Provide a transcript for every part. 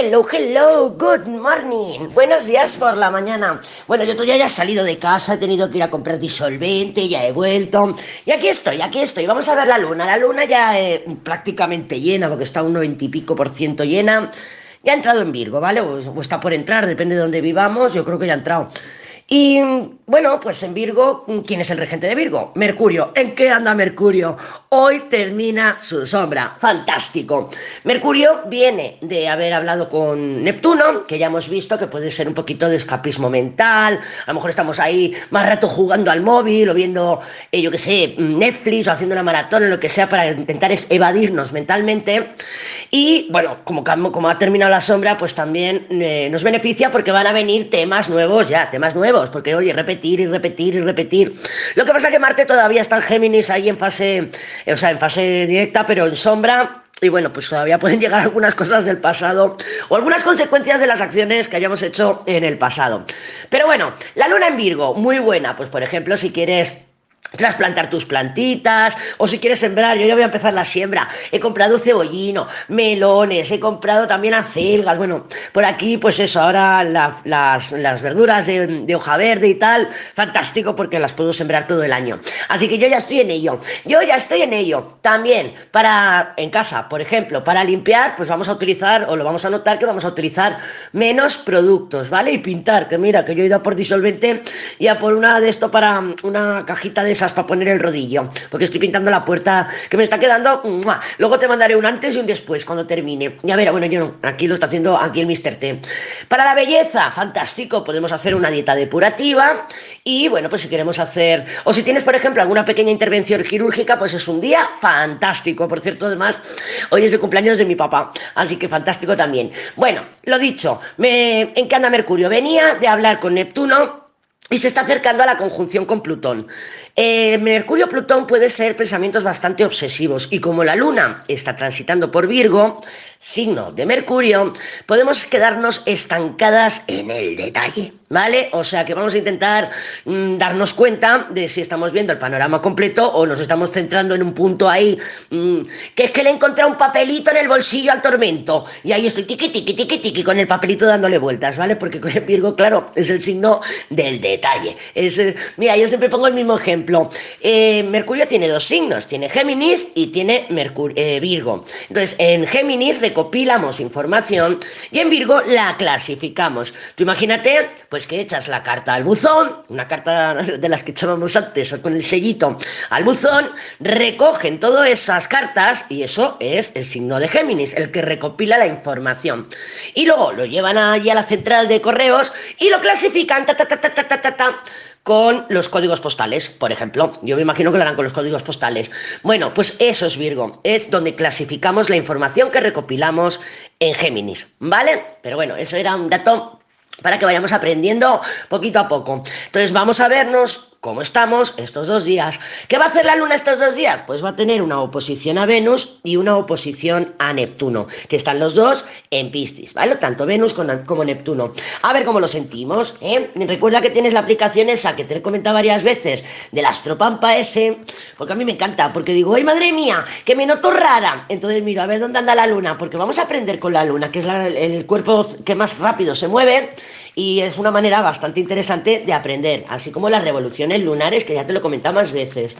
Hello, hello, good morning. Buenos días por la mañana. Bueno, yo todavía ya he salido de casa, he tenido que ir a comprar disolvente, ya he vuelto. Y aquí estoy, aquí estoy. Vamos a ver la luna. La luna ya es prácticamente llena, porque está un 90 y pico por ciento llena. Ya ha entrado en Virgo, ¿vale? O, o está por entrar, depende de dónde vivamos. Yo creo que ya ha entrado. Y bueno, pues en Virgo, ¿quién es el regente de Virgo? Mercurio. ¿En qué anda Mercurio? Hoy termina su sombra. Fantástico. Mercurio viene de haber hablado con Neptuno, que ya hemos visto que puede ser un poquito de escapismo mental. A lo mejor estamos ahí más rato jugando al móvil o viendo, eh, yo qué sé, Netflix o haciendo una maratón o lo que sea para intentar evadirnos mentalmente. Y bueno, como, ha terminado la sombra, pues también eh, nos beneficia porque van a venir temas nuevos ya, temas nuevos porque oye, repetir y repetir y repetir. Lo que pasa es que Marte todavía está en Géminis ahí en fase, o sea, en fase directa, pero en sombra. Y bueno, pues todavía pueden llegar algunas cosas del pasado o algunas consecuencias de las acciones que hayamos hecho en el pasado. Pero bueno, la luna en Virgo, muy buena. Pues por ejemplo, si quieres trasplantar tus plantitas, o si quieres sembrar, yo ya voy a empezar la siembra, he comprado cebollino, melones, he comprado también acelgas, bueno, por aquí pues eso, ahora las, verduras de, de, hoja verde y tal, fantástico porque las puedo sembrar todo el año. Así que yo ya estoy en ello, yo ya estoy en ello. También para, en casa, por ejemplo, para limpiar, pues vamos a utilizar, o lo vamos a notar que vamos a utilizar menos productos, ¿vale? Y pintar, que mira, que yo he ido a por disolvente y a por una de esto para una cajita de para poner el rodillo, porque estoy pintando la puerta que me está quedando. Luego te mandaré un antes y un después cuando termine. Ya verá, bueno, yo no, aquí lo está haciendo aquí el Mr. T. Para la belleza, fantástico, podemos hacer una dieta depurativa y bueno, pues si queremos hacer, o si tienes, por ejemplo, alguna pequeña intervención quirúrgica, pues es un día fantástico. Por cierto, además, hoy es el cumpleaños de mi papá, así que fantástico también. Bueno, lo dicho, me, ¿en qué anda Mercurio? Venía de hablar con Neptuno y se está acercando a la conjunción con Plutón. Eh, Mercurio-Plutón puede ser pensamientos bastante obsesivos y como la Luna está transitando por Virgo, signo de Mercurio, podemos quedarnos estancadas en el detalle, ¿vale? O sea que vamos a intentar mm, darnos cuenta de si estamos viendo el panorama completo o nos estamos centrando en un punto ahí, mm, que es que le he encontrado un papelito en el bolsillo al tormento y ahí estoy tiqui, tiqui, tiqui, tiqui con el papelito dándole vueltas, ¿vale? Porque Virgo, claro, es el signo del detalle. Eh, mira, yo siempre pongo el mismo ejemplo. Eh, Mercurio tiene dos signos, tiene Géminis y tiene eh, Virgo. Entonces, en Géminis recopilamos información y en Virgo la clasificamos. Tú imagínate, pues que echas la carta al buzón, una carta de las que echábamos antes con el sellito al buzón, recogen todas esas cartas y eso es el signo de Géminis, el que recopila la información. Y luego lo llevan allí a la central de correos y lo clasifican con los códigos postales, por ejemplo. Yo me imagino que lo harán con los códigos postales. Bueno, pues eso es Virgo, es donde clasificamos la información que recopilamos en Géminis, ¿vale? Pero bueno, eso era un dato para que vayamos aprendiendo poquito a poco. Entonces vamos a vernos cómo estamos estos dos días. ¿Qué va a hacer la Luna estos dos días? Pues va a tener una oposición a Venus y una oposición a Neptuno, que están los dos en Piscis, ¿vale? Tanto Venus como Neptuno. A ver cómo lo sentimos, ¿eh? Recuerda que tienes la aplicación esa que te he comentado varias veces del Astropampa ese, porque a mí me encanta, porque digo, ¡ay, madre mía! Que me noto rara. Entonces miro a ver dónde anda la Luna, porque vamos a aprender con la Luna, que es el cuerpo que más rápido se mueve y es una manera bastante interesante de aprender, así como las revoluciones lunares, que ya te lo he comentado más veces.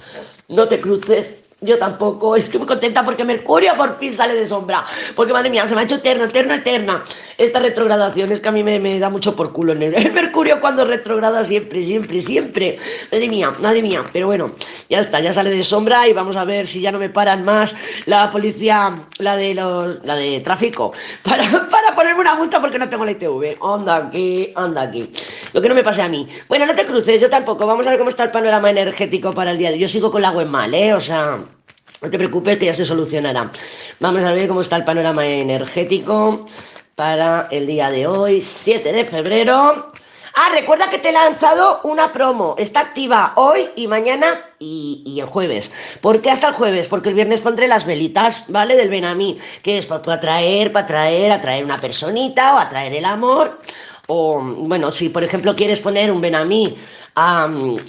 No te cruces yo tampoco, estoy muy contenta porque Mercurio por fin sale de sombra. Porque madre mía, se me ha hecho eterna, eterna, eterna. Esta retrogradación es que a mí me, da mucho por culo. El, Mercurio cuando retrograda siempre, siempre, siempre. Madre mía, madre mía. Pero bueno, ya está, ya sale de sombra y vamos a ver si ya no me paran más la policía, la de los, la de tráfico, para, para ponerme una multa porque no tengo la ITV. Anda aquí, anda aquí. Lo que no me pase a mí. Bueno, no te cruces, yo tampoco. Vamos a ver cómo está el panorama energético para el día de hoy. Yo sigo con la web mal, ¿eh? O sea. No te preocupes que ya se solucionará. Vamos a ver cómo está el panorama energético para el día de hoy, 7 de febrero. Ah, recuerda que te he lanzado una promo. Está activa hoy y mañana y, el jueves. ¿Por qué hasta el jueves? Porque el viernes pondré las velitas, ¿vale? Del Benamí, que es para atraer, para atraer, atraer una personita o atraer el amor. O, bueno, si por ejemplo quieres poner un Benamí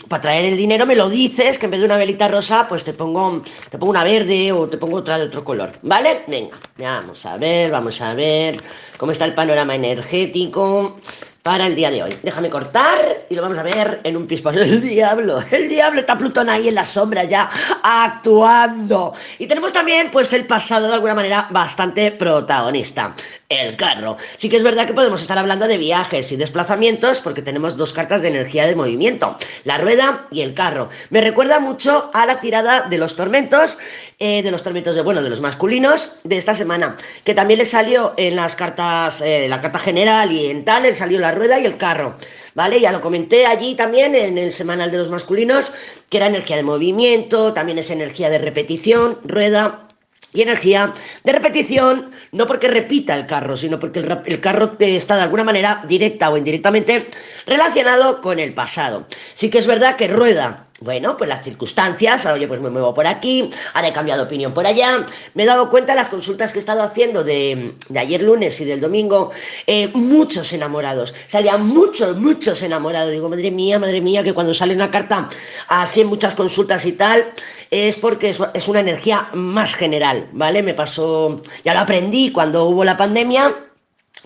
para traer el dinero, me lo dices, que en vez de una velita rosa, pues te pongo, te pongo una verde o te pongo otra de otro color, ¿vale? Venga, vamos a ver, vamos a ver cómo está el panorama energético para el día de hoy. Déjame cortar y lo vamos a ver en un pispo. El diablo, el diablo está Plutón ahí en la sombra ya actuando. Y tenemos también pues el pasado de alguna manera bastante protagonista el carro. Sí que es verdad que podemos estar hablando de viajes y desplazamientos porque tenemos dos cartas de energía de movimiento, la rueda y el carro. Me recuerda mucho a la tirada de los tormentos, eh, de los tormentos de, bueno, de los masculinos de esta semana, que también le salió en las cartas, eh, la carta general y en tal, le salió la rueda y el carro. ¿Vale? Ya lo comenté allí también en el semanal de los masculinos, que era energía de movimiento, también es energía de repetición, rueda y energía de repetición, no porque repita el carro, sino porque el, carro está de alguna manera directa o indirectamente relacionado con el pasado. Sí que es verdad que rueda bueno, pues las circunstancias, oye, pues me muevo por aquí, ahora he cambiado de opinión por allá. Me he dado cuenta de las consultas que he estado haciendo de, ayer lunes y del domingo, eh, muchos enamorados, salían muchos, muchos enamorados. Digo, madre mía, madre mía, que cuando sale una carta así en muchas consultas y tal, es porque es una energía más general, ¿vale? Me pasó, ya lo aprendí cuando hubo la pandemia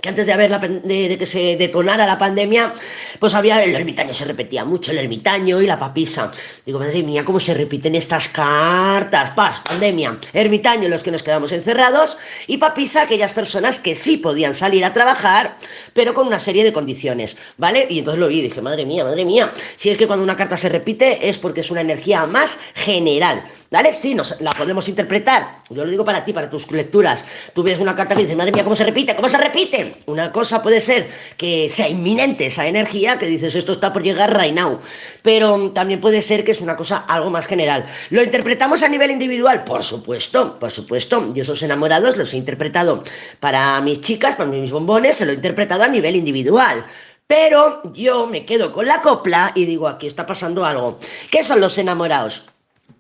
que antes de, haber de, que se detonara la pandemia, pues había el ermitaño, se repetía mucho el ermitaño y la papisa. Digo, madre mía, cómo se repiten estas cartas. Paz, pandemia, ermitaño, los que nos quedamos encerrados, y papisa, aquellas personas que sí podían salir a trabajar, pero con una serie de condiciones, ¿vale? Y entonces lo vi y dije, madre mía, madre mía, si es que cuando una carta se repite es porque es una energía más general, ¿vale? Sí, la podemos interpretar. Yo lo digo para ti, para tus lecturas. Tú ves una carta que dice, madre mía, ¿cómo se repite? ¿Cómo se repite? Una cosa puede ser que sea inminente esa energía, que dices esto está por llegar right now, pero también puede ser que es una cosa algo más general. ¿Lo interpretamos a nivel individual? Por supuesto, por supuesto. Yo esos enamorados los he interpretado para mis chicas, para mis bombones, se lo he interpretado a nivel individual. Pero yo me quedo con la copla y digo, aquí está pasando algo. ¿Qué son los enamorados?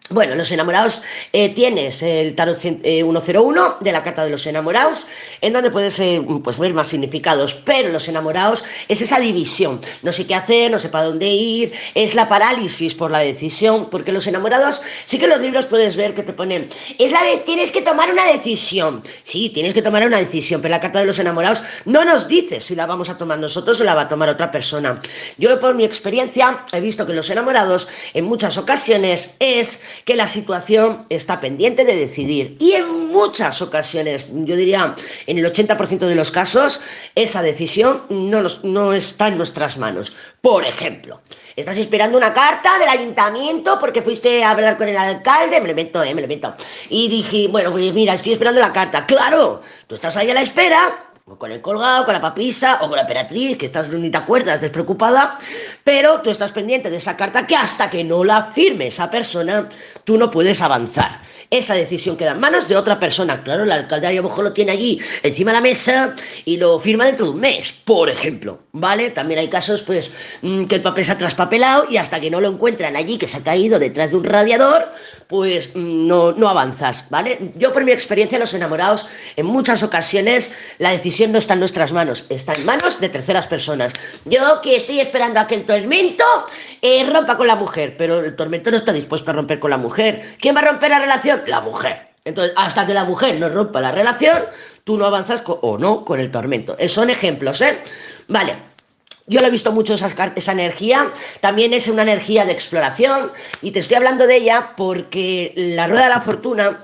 Bueno, los enamorados eh, tienes el tarot 101 eh, de la carta de los enamorados, en donde puedes eh, pues, ver más significados, pero los enamorados es esa división, no sé qué hacer, no sé para dónde ir, es la parálisis por la decisión, porque los enamorados, sí que los libros puedes ver que te ponen, es la de tienes que tomar una decisión, sí, tienes que tomar una decisión, pero la carta de los enamorados no nos dice si la vamos a tomar nosotros o la va a tomar otra persona. Yo por mi experiencia he visto que los enamorados en muchas ocasiones es que la situación está pendiente de decidir. Y en muchas ocasiones, yo diría en el 80% de los casos, esa decisión no, no está en nuestras manos. Por ejemplo, estás esperando una carta del ayuntamiento porque fuiste a hablar con el alcalde, me lo invento, eh, me lo. Y dije, bueno, pues mira, estoy esperando la carta. Claro, tú estás ahí a la espera, o con el colgado, con la papisa o con la emperatriz, que estás ni te acuerdas, despreocupada, pero tú estás pendiente de esa carta que hasta que no la firme esa persona, tú no puedes avanzar. Esa decisión queda en manos de otra persona. Claro, el alcalde a lo mejor lo tiene allí encima de la mesa y lo firma dentro de un mes, por ejemplo, ¿vale? También hay casos, pues, mm, que el papel se ha traspapelado y hasta que no lo encuentran allí, que se ha caído detrás de un radiador, pues mm, no, no avanzas, ¿vale? Yo por mi experiencia los enamorados, en muchas ocasiones la decisión no está en nuestras manos, está en manos de terceras personas. Yo que estoy esperando a que el tormento eh, rompa con la mujer, pero el tormento no está dispuesto a romper con la mujer. ¿Quién va a romper la relación? La mujer. Entonces, hasta que la mujer no rompa la relación, tú no avanzas o no con el tormento. Eh, son ejemplos, ¿eh? Vale. Yo lo he visto mucho esa, esa energía, también es una energía de exploración y te estoy hablando de ella porque la rueda de la fortuna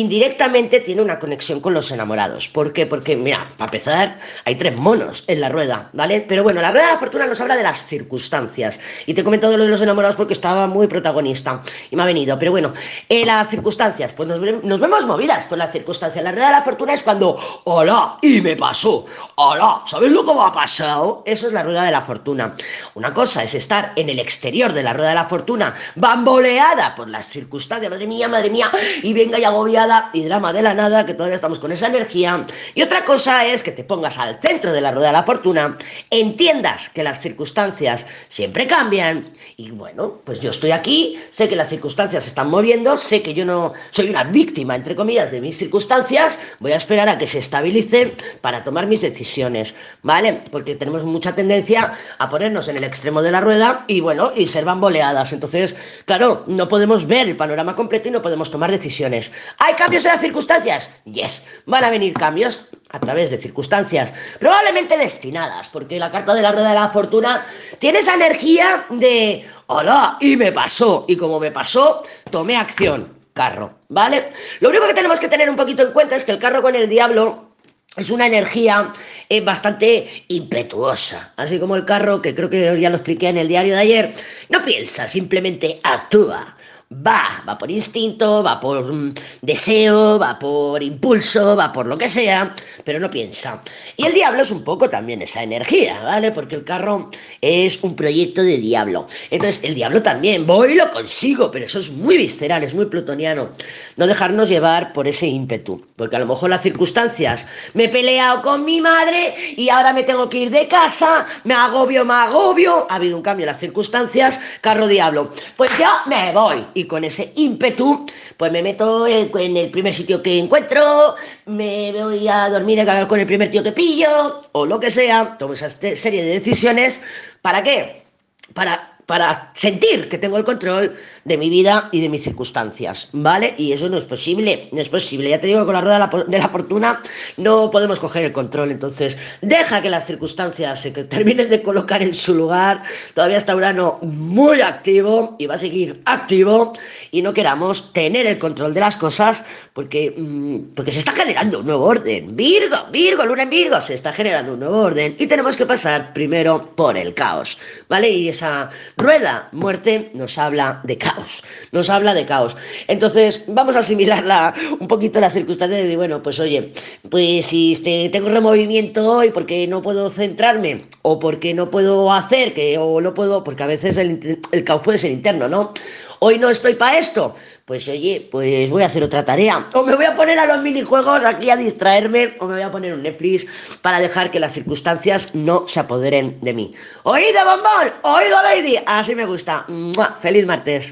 indirectamente tiene una conexión con los enamorados. ¿Por qué? Porque, mira, para empezar, hay tres monos en la rueda, ¿vale? Pero bueno, la rueda de la fortuna nos habla de las circunstancias. Y te he comentado lo de los enamorados porque estaba muy protagonista y me ha venido. Pero bueno, en las circunstancias, pues nos, vemos movidas por las circunstancias. La rueda de la fortuna es cuando, hola, y me pasó, hola, ¿sabes lo que me ha pasado? Eso es la rueda de la fortuna. Una cosa es estar en el exterior de la rueda de la fortuna, bamboleada por las circunstancias, madre mía, madre mía, y venga y agobia y drama de la nada, que todavía estamos con esa energía. Y otra cosa es que te pongas al centro de la rueda de la fortuna, entiendas que las circunstancias siempre cambian. Y bueno, pues yo estoy aquí, sé que las circunstancias se están moviendo, sé que yo no soy una víctima, entre comillas, de mis circunstancias. Voy a esperar a que se estabilice para tomar mis decisiones, ¿vale? Porque tenemos mucha tendencia a ponernos en el extremo de la rueda y bueno, y ser bamboleadas. Entonces, claro, no podemos ver el panorama completo y no podemos tomar decisiones. ¿Hay cambios en las circunstancias? Yes. Van a venir cambios a través de circunstancias probablemente destinadas, porque la carta de la rueda de la fortuna tiene esa energía de hola, y me pasó, y como me pasó, tomé acción, carro, ¿vale? Lo único que tenemos que tener un poquito en cuenta es que el carro con el diablo es una energía eh, bastante impetuosa, así como el carro, que creo que ya lo expliqué en el diario de ayer, no piensa, simplemente actúa va, va por instinto, va por mm, deseo, va por impulso, va por lo que sea, pero no piensa. Y el diablo es un poco también esa energía, ¿vale? Porque el carro es un proyecto de diablo. Entonces, el diablo también, voy y lo consigo, pero eso es muy visceral, es muy plutoniano. No dejarnos llevar por ese ímpetu, porque a lo mejor las circunstancias, me he peleado con mi madre y ahora me tengo que ir de casa, me agobio, me agobio, ha habido un cambio en las circunstancias, carro diablo, pues yo me voy y con ese ímpetu, pues me meto en el primer sitio que encuentro, me voy a dormir con el primer tío que pillo, o lo que sea, tomo esa serie de decisiones, ¿para qué? Para para sentir que tengo el control de mi vida y de mis circunstancias, ¿vale? Y eso no es posible, no es posible. Ya te digo que con la rueda de la, fortuna no podemos coger el control, entonces deja que las circunstancias se terminen de colocar en su lugar. Todavía está Urano muy activo y va a seguir activo y no queramos tener el control de las cosas porque, mm, porque se está generando un nuevo orden. Virgo, Virgo, Luna en Virgo, se está generando un nuevo orden y tenemos que pasar primero por el caos, ¿vale? Y esa Rueda, muerte, nos habla de caos, nos habla de caos. Entonces, vamos a asimilarla un poquito la circunstancia de bueno, pues oye, pues si este, tengo removimiento hoy porque no puedo centrarme, o porque no puedo hacer, que, o no puedo, porque a veces el, el caos puede ser interno, ¿no? Hoy no estoy para esto, pues oye, pues voy a hacer otra tarea. O me voy a poner a los minijuegos aquí a distraerme, o me voy a poner un Netflix para dejar que las circunstancias no se apoderen de mí. ¡Oído, bombón! ¡Oído, lady! Así me gusta. ¡Feliz martes!